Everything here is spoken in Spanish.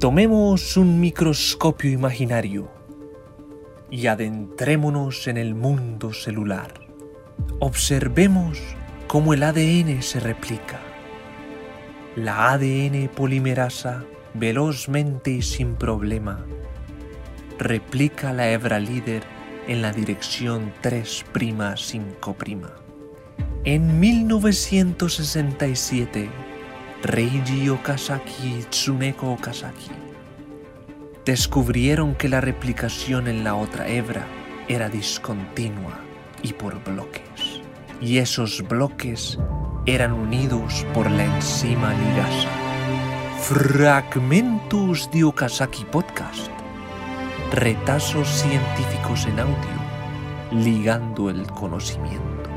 Tomemos un microscopio imaginario y adentrémonos en el mundo celular. Observemos cómo el ADN se replica. La ADN polimerasa velozmente y sin problema replica la hebra líder en la dirección 3'5'. En 1967, Reiji Okazaki y Tsuneko Okazaki descubrieron que la replicación en la otra hebra era discontinua y por bloques. Y esos bloques eran unidos por la enzima ligasa. Fragmentos de Okazaki Podcast. Retazos científicos en audio, ligando el conocimiento.